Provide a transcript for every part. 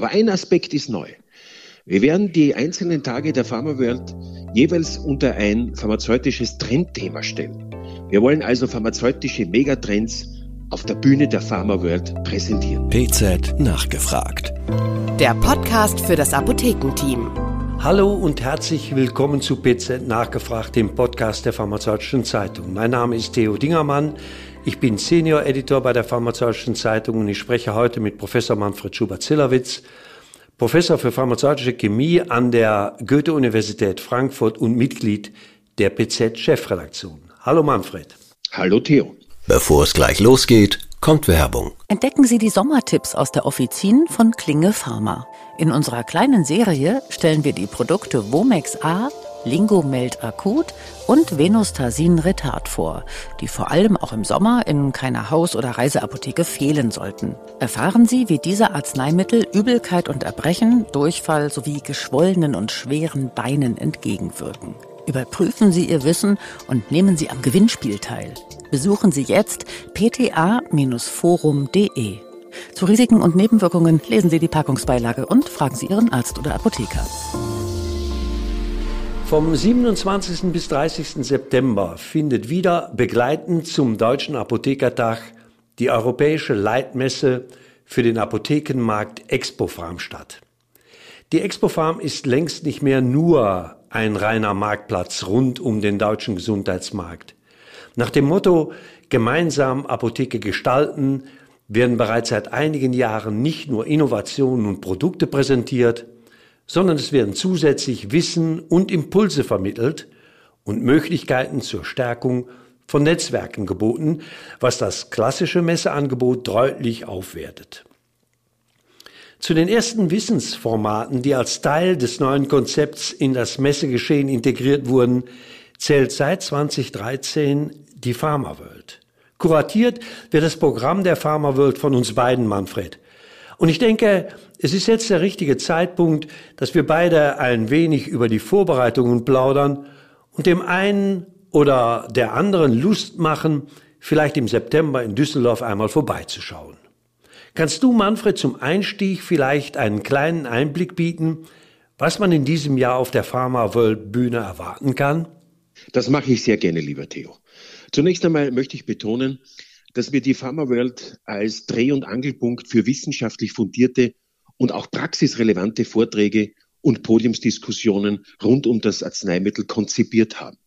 Aber ein Aspekt ist neu. Wir werden die einzelnen Tage der Pharma World jeweils unter ein pharmazeutisches Trendthema stellen. Wir wollen also pharmazeutische Megatrends auf der Bühne der Pharma World präsentieren. PZ nachgefragt. Der Podcast für das Apothekenteam. Hallo und herzlich willkommen zu PZ nachgefragt, dem Podcast der Pharmazeutischen Zeitung. Mein Name ist Theo Dingermann. Ich bin Senior Editor bei der Pharmazeutischen Zeitung und ich spreche heute mit Professor Manfred Schubert-Zillerwitz, Professor für pharmazeutische Chemie an der Goethe-Universität Frankfurt und Mitglied der PZ-Chefredaktion. Hallo Manfred. Hallo Theo. Bevor es gleich losgeht, kommt Werbung. Entdecken Sie die Sommertipps aus der Offizin von Klinge Pharma. In unserer kleinen Serie stellen wir die Produkte Womex A, Lingomeld Akut und Venostasin Retard vor, die vor allem auch im Sommer in keiner Haus- oder Reiseapotheke fehlen sollten. Erfahren Sie, wie diese Arzneimittel Übelkeit und Erbrechen, Durchfall sowie geschwollenen und schweren Beinen entgegenwirken. Überprüfen Sie Ihr Wissen und nehmen Sie am Gewinnspiel teil. Besuchen Sie jetzt pta-forum.de. Zu Risiken und Nebenwirkungen lesen Sie die Packungsbeilage und fragen Sie Ihren Arzt oder Apotheker. Vom 27. bis 30. September findet wieder begleitend zum Deutschen Apothekertag die europäische Leitmesse für den Apothekenmarkt Expofarm statt. Die Expofarm ist längst nicht mehr nur ein reiner Marktplatz rund um den deutschen Gesundheitsmarkt. Nach dem Motto gemeinsam Apotheke gestalten werden bereits seit einigen Jahren nicht nur Innovationen und Produkte präsentiert, sondern es werden zusätzlich Wissen und Impulse vermittelt und Möglichkeiten zur Stärkung von Netzwerken geboten, was das klassische Messeangebot deutlich aufwertet. Zu den ersten Wissensformaten, die als Teil des neuen Konzepts in das Messegeschehen integriert wurden, zählt seit 2013 die Pharma World. Kuratiert wird das Programm der Pharma World von uns beiden, Manfred. Und ich denke, es ist jetzt der richtige Zeitpunkt, dass wir beide ein wenig über die Vorbereitungen plaudern und dem einen oder der anderen Lust machen, vielleicht im September in Düsseldorf einmal vorbeizuschauen. Kannst du, Manfred, zum Einstieg vielleicht einen kleinen Einblick bieten, was man in diesem Jahr auf der Pharma World Bühne erwarten kann? Das mache ich sehr gerne, lieber Theo. Zunächst einmal möchte ich betonen, dass wir die Pharma World als Dreh- und Angelpunkt für wissenschaftlich fundierte und auch praxisrelevante Vorträge und Podiumsdiskussionen rund um das Arzneimittel konzipiert haben.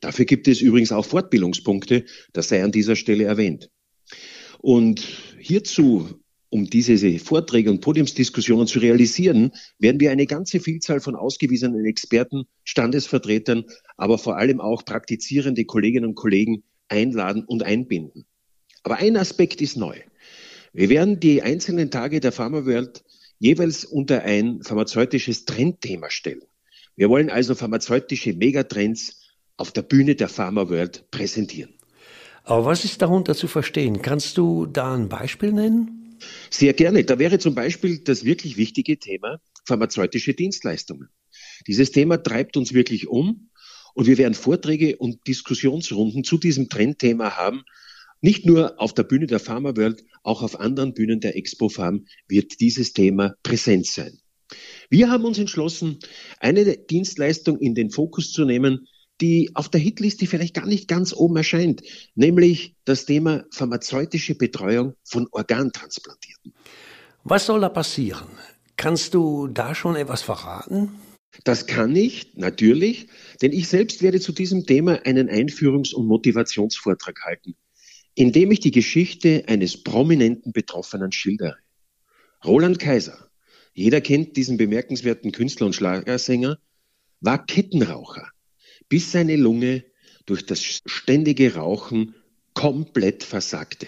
Dafür gibt es übrigens auch Fortbildungspunkte, das sei an dieser Stelle erwähnt. Und hierzu, um diese Vorträge und Podiumsdiskussionen zu realisieren, werden wir eine ganze Vielzahl von ausgewiesenen Experten, Standesvertretern, aber vor allem auch praktizierende Kolleginnen und Kollegen einladen und einbinden. Aber ein Aspekt ist neu. Wir werden die einzelnen Tage der Pharma World jeweils unter ein pharmazeutisches Trendthema stellen. Wir wollen also pharmazeutische Megatrends auf der Bühne der Pharma World präsentieren. Aber was ist darunter zu verstehen? Kannst du da ein Beispiel nennen? Sehr gerne. Da wäre zum Beispiel das wirklich wichtige Thema pharmazeutische Dienstleistungen. Dieses Thema treibt uns wirklich um und wir werden Vorträge und Diskussionsrunden zu diesem Trendthema haben, nicht nur auf der Bühne der Pharma World, auch auf anderen Bühnen der Expo Farm wird dieses Thema präsent sein. Wir haben uns entschlossen, eine Dienstleistung in den Fokus zu nehmen, die auf der Hitliste vielleicht gar nicht ganz oben erscheint, nämlich das Thema pharmazeutische Betreuung von Organtransplantierten. Was soll da passieren? Kannst du da schon etwas verraten? Das kann ich, natürlich, denn ich selbst werde zu diesem Thema einen Einführungs- und Motivationsvortrag halten indem ich die Geschichte eines prominenten Betroffenen schildere. Roland Kaiser, jeder kennt diesen bemerkenswerten Künstler und Schlagersänger, war Kettenraucher, bis seine Lunge durch das ständige Rauchen komplett versagte.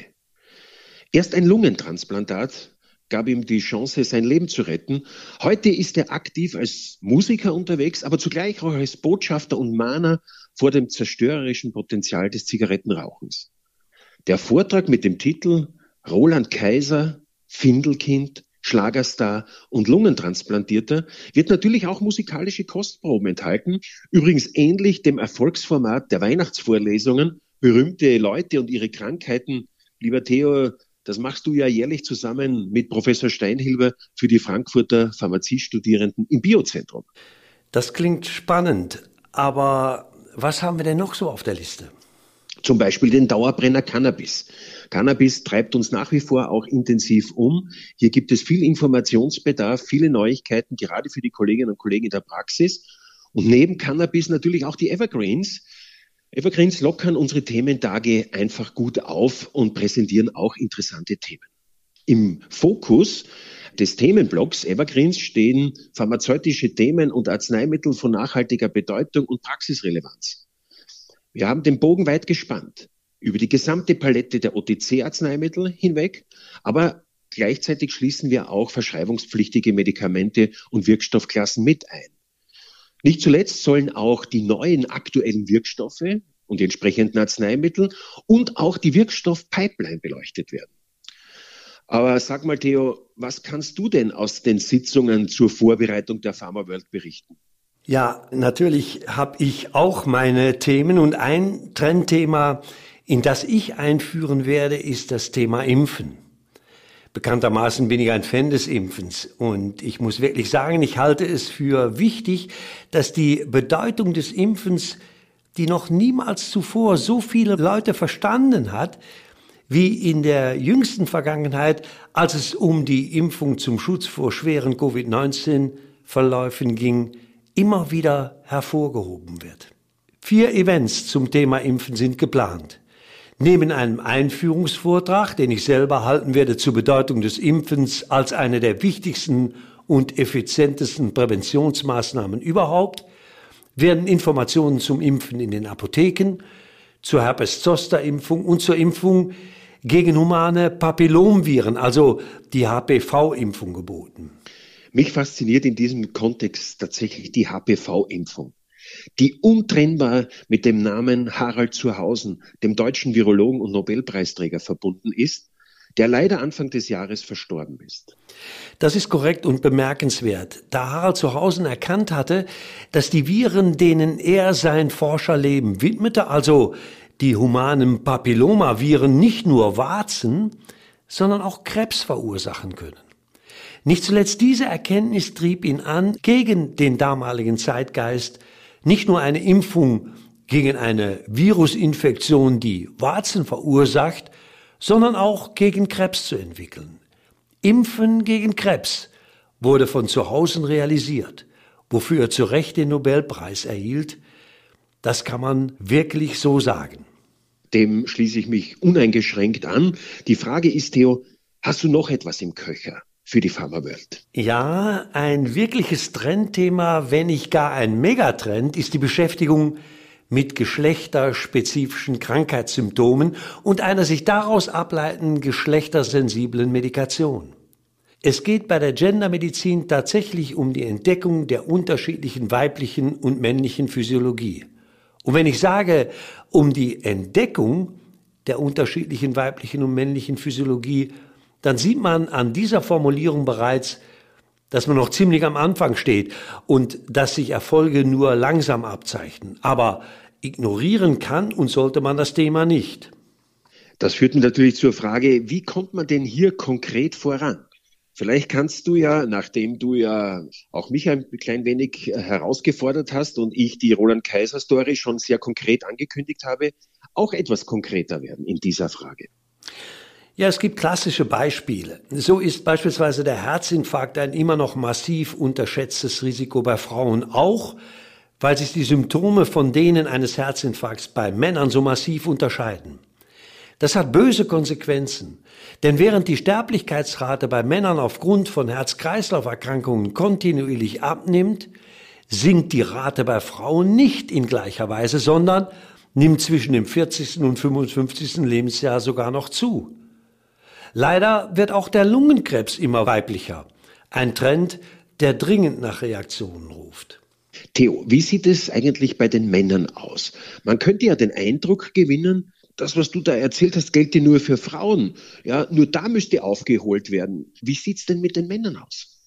Erst ein Lungentransplantat gab ihm die Chance, sein Leben zu retten. Heute ist er aktiv als Musiker unterwegs, aber zugleich auch als Botschafter und Mahner vor dem zerstörerischen Potenzial des Zigarettenrauchens. Der Vortrag mit dem Titel Roland Kaiser, Findelkind, Schlagerstar und Lungentransplantierter wird natürlich auch musikalische Kostproben enthalten. Übrigens ähnlich dem Erfolgsformat der Weihnachtsvorlesungen. Berühmte Leute und ihre Krankheiten. Lieber Theo, Das machst du ja jährlich zusammen mit Professor Steinhilber für die Frankfurter Pharmaziestudierenden im Biozentrum. Das klingt spannend, aber was haben wir denn noch so auf der Liste? Zum Beispiel den Dauerbrenner Cannabis. Cannabis treibt uns nach wie vor auch intensiv um. Hier gibt es viel Informationsbedarf, viele Neuigkeiten, gerade für die Kolleginnen und Kollegen in der Praxis. Und neben Cannabis natürlich auch die Evergreens. Evergreens lockern unsere Thementage einfach gut auf und präsentieren auch interessante Themen. Im Fokus des Themenblocks Evergreens stehen pharmazeutische Themen und Arzneimittel von nachhaltiger Bedeutung und Praxisrelevanz. Wir haben den Bogen weit gespannt über die gesamte Palette der OTC-Arzneimittel hinweg, aber gleichzeitig schließen wir auch verschreibungspflichtige Medikamente und Wirkstoffklassen mit ein. Nicht zuletzt sollen auch die neuen aktuellen Wirkstoffe und die entsprechenden Arzneimittel und auch die Wirkstoffpipeline beleuchtet werden. Aber sag mal, Theo, was kannst du denn aus den Sitzungen zur Vorbereitung der Pharma World berichten? Ja, natürlich habe ich auch meine Themen und ein Trendthema, in das ich einführen werde, ist das Thema Impfen. Bekanntermaßen bin ich ein Fan des Impfens und ich muss wirklich sagen, ich halte es für wichtig, dass die Bedeutung des Impfens, die noch niemals zuvor so viele Leute verstanden hat, wie in der jüngsten Vergangenheit, als es um die Impfung zum Schutz vor schweren Covid-19-Verläufen ging, immer wieder hervorgehoben wird. Vier Events zum Thema Impfen sind geplant. Neben einem Einführungsvortrag, den ich selber halten werde zur Bedeutung des Impfens als eine der wichtigsten und effizientesten Präventionsmaßnahmen überhaupt, werden Informationen zum Impfen in den Apotheken, zur Herpes-Zoster-Impfung und zur Impfung gegen humane Papillomviren, also die HPV-Impfung geboten. Mich fasziniert in diesem Kontext tatsächlich die HPV-Impfung die untrennbar mit dem Namen Harald Zurhausen, dem deutschen Virologen und Nobelpreisträger, verbunden ist, der leider Anfang des Jahres verstorben ist. Das ist korrekt und bemerkenswert, da Harald Zurhausen erkannt hatte, dass die Viren, denen er sein Forscherleben widmete, also die humanen Papillomaviren, nicht nur Warzen, sondern auch Krebs verursachen können. Nicht zuletzt diese Erkenntnis trieb ihn an, gegen den damaligen Zeitgeist nicht nur eine Impfung gegen eine Virusinfektion, die Warzen verursacht, sondern auch gegen Krebs zu entwickeln. Impfen gegen Krebs wurde von Zuhausen realisiert, wofür er zu Recht den Nobelpreis erhielt. Das kann man wirklich so sagen. Dem schließe ich mich uneingeschränkt an. Die Frage ist, Theo, hast du noch etwas im Köcher? Für die Pharmawelt. Ja, ein wirkliches Trendthema, wenn nicht gar ein Megatrend, ist die Beschäftigung mit geschlechterspezifischen Krankheitssymptomen und einer sich daraus ableitenden geschlechtersensiblen Medikation. Es geht bei der Gendermedizin tatsächlich um die Entdeckung der unterschiedlichen weiblichen und männlichen Physiologie. Und wenn ich sage, um die Entdeckung der unterschiedlichen weiblichen und männlichen Physiologie, dann sieht man an dieser Formulierung bereits, dass man noch ziemlich am Anfang steht und dass sich Erfolge nur langsam abzeichnen. Aber ignorieren kann und sollte man das Thema nicht. Das führt natürlich zur Frage, wie kommt man denn hier konkret voran? Vielleicht kannst du ja, nachdem du ja auch mich ein klein wenig herausgefordert hast und ich die Roland Kaiser Story schon sehr konkret angekündigt habe, auch etwas konkreter werden in dieser Frage. Ja, es gibt klassische Beispiele. So ist beispielsweise der Herzinfarkt ein immer noch massiv unterschätztes Risiko bei Frauen, auch weil sich die Symptome von denen eines Herzinfarkts bei Männern so massiv unterscheiden. Das hat böse Konsequenzen, denn während die Sterblichkeitsrate bei Männern aufgrund von Herz-Kreislauf-Erkrankungen kontinuierlich abnimmt, sinkt die Rate bei Frauen nicht in gleicher Weise, sondern nimmt zwischen dem 40. und 55. Lebensjahr sogar noch zu. Leider wird auch der Lungenkrebs immer weiblicher. Ein Trend, der dringend nach Reaktionen ruft. Theo, wie sieht es eigentlich bei den Männern aus? Man könnte ja den Eindruck gewinnen, das, was du da erzählt hast, gelte nur für Frauen. Ja, nur da müsste aufgeholt werden. Wie sieht's denn mit den Männern aus?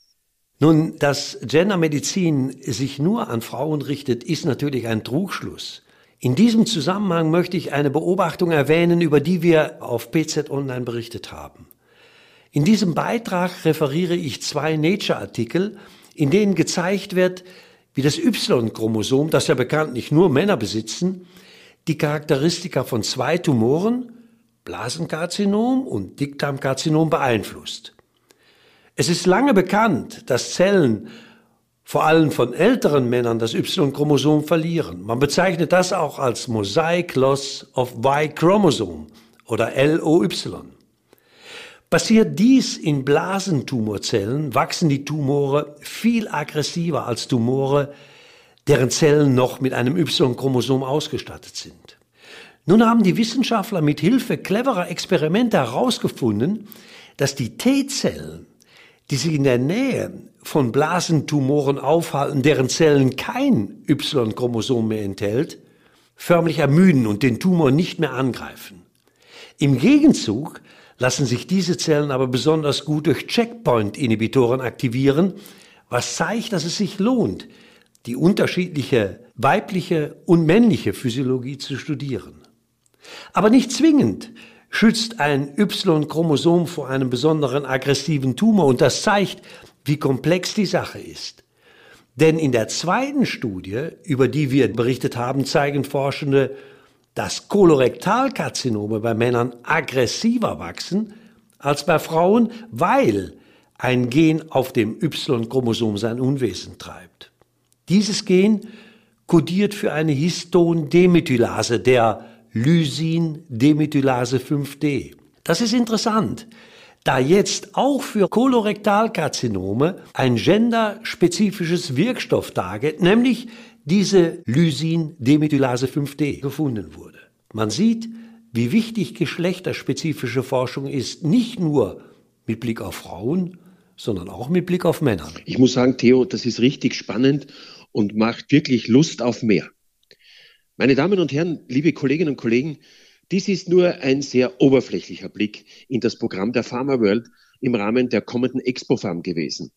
Nun, dass Gendermedizin sich nur an Frauen richtet, ist natürlich ein Trugschluss. In diesem Zusammenhang möchte ich eine Beobachtung erwähnen, über die wir auf PZ Online berichtet haben. In diesem Beitrag referiere ich zwei Nature-Artikel, in denen gezeigt wird, wie das Y-Chromosom, das ja bekanntlich nur Männer besitzen, die Charakteristika von zwei Tumoren, Blasenkarzinom und Dickdarmkarzinom, beeinflusst. Es ist lange bekannt, dass Zellen vor allem von älteren Männern das Y-Chromosom verlieren. Man bezeichnet das auch als Mosaic Loss of Y-Chromosome oder LOY. Passiert dies in Blasentumorzellen, wachsen die Tumore viel aggressiver als Tumore, deren Zellen noch mit einem Y-Chromosom ausgestattet sind. Nun haben die Wissenschaftler mit Hilfe cleverer Experimente herausgefunden, dass die T-Zellen, die sich in der Nähe von Blasentumoren aufhalten, deren Zellen kein Y-Chromosom mehr enthält, förmlich ermüden und den Tumor nicht mehr angreifen. Im Gegenzug lassen sich diese Zellen aber besonders gut durch Checkpoint-Inhibitoren aktivieren, was zeigt, dass es sich lohnt, die unterschiedliche weibliche und männliche Physiologie zu studieren. Aber nicht zwingend schützt ein Y-Chromosom vor einem besonderen aggressiven Tumor und das zeigt, wie komplex die Sache ist. Denn in der zweiten Studie, über die wir berichtet haben, zeigen Forschende, dass Kolorektalkarzinome bei Männern aggressiver wachsen als bei Frauen, weil ein Gen auf dem Y-Chromosom sein Unwesen treibt. Dieses Gen kodiert für eine Histon-Demethylase, der Lysin-Demethylase 5D. Das ist interessant, da jetzt auch für Kolorektalkarzinome ein genderspezifisches Wirkstoff dargeht, nämlich diese Lysin-Demethylase 5D gefunden wurde. Man sieht, wie wichtig geschlechterspezifische Forschung ist, nicht nur mit Blick auf Frauen, sondern auch mit Blick auf Männer. Ich muss sagen, Theo, das ist richtig spannend und macht wirklich Lust auf mehr. Meine Damen und Herren, liebe Kolleginnen und Kollegen, dies ist nur ein sehr oberflächlicher Blick in das Programm der Pharma World im Rahmen der kommenden Expo Farm gewesen.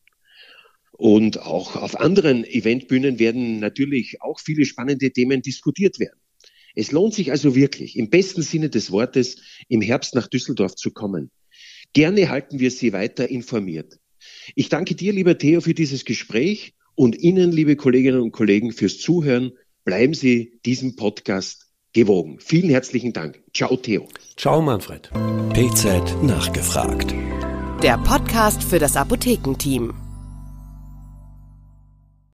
Und auch auf anderen Eventbühnen werden natürlich auch viele spannende Themen diskutiert werden. Es lohnt sich also wirklich, im besten Sinne des Wortes, im Herbst nach Düsseldorf zu kommen. Gerne halten wir Sie weiter informiert. Ich danke dir, lieber Theo, für dieses Gespräch und Ihnen, liebe Kolleginnen und Kollegen, fürs Zuhören. Bleiben Sie diesem Podcast gewogen. Vielen herzlichen Dank. Ciao, Theo. Ciao, Manfred. PZ nachgefragt. Der Podcast für das Apothekenteam.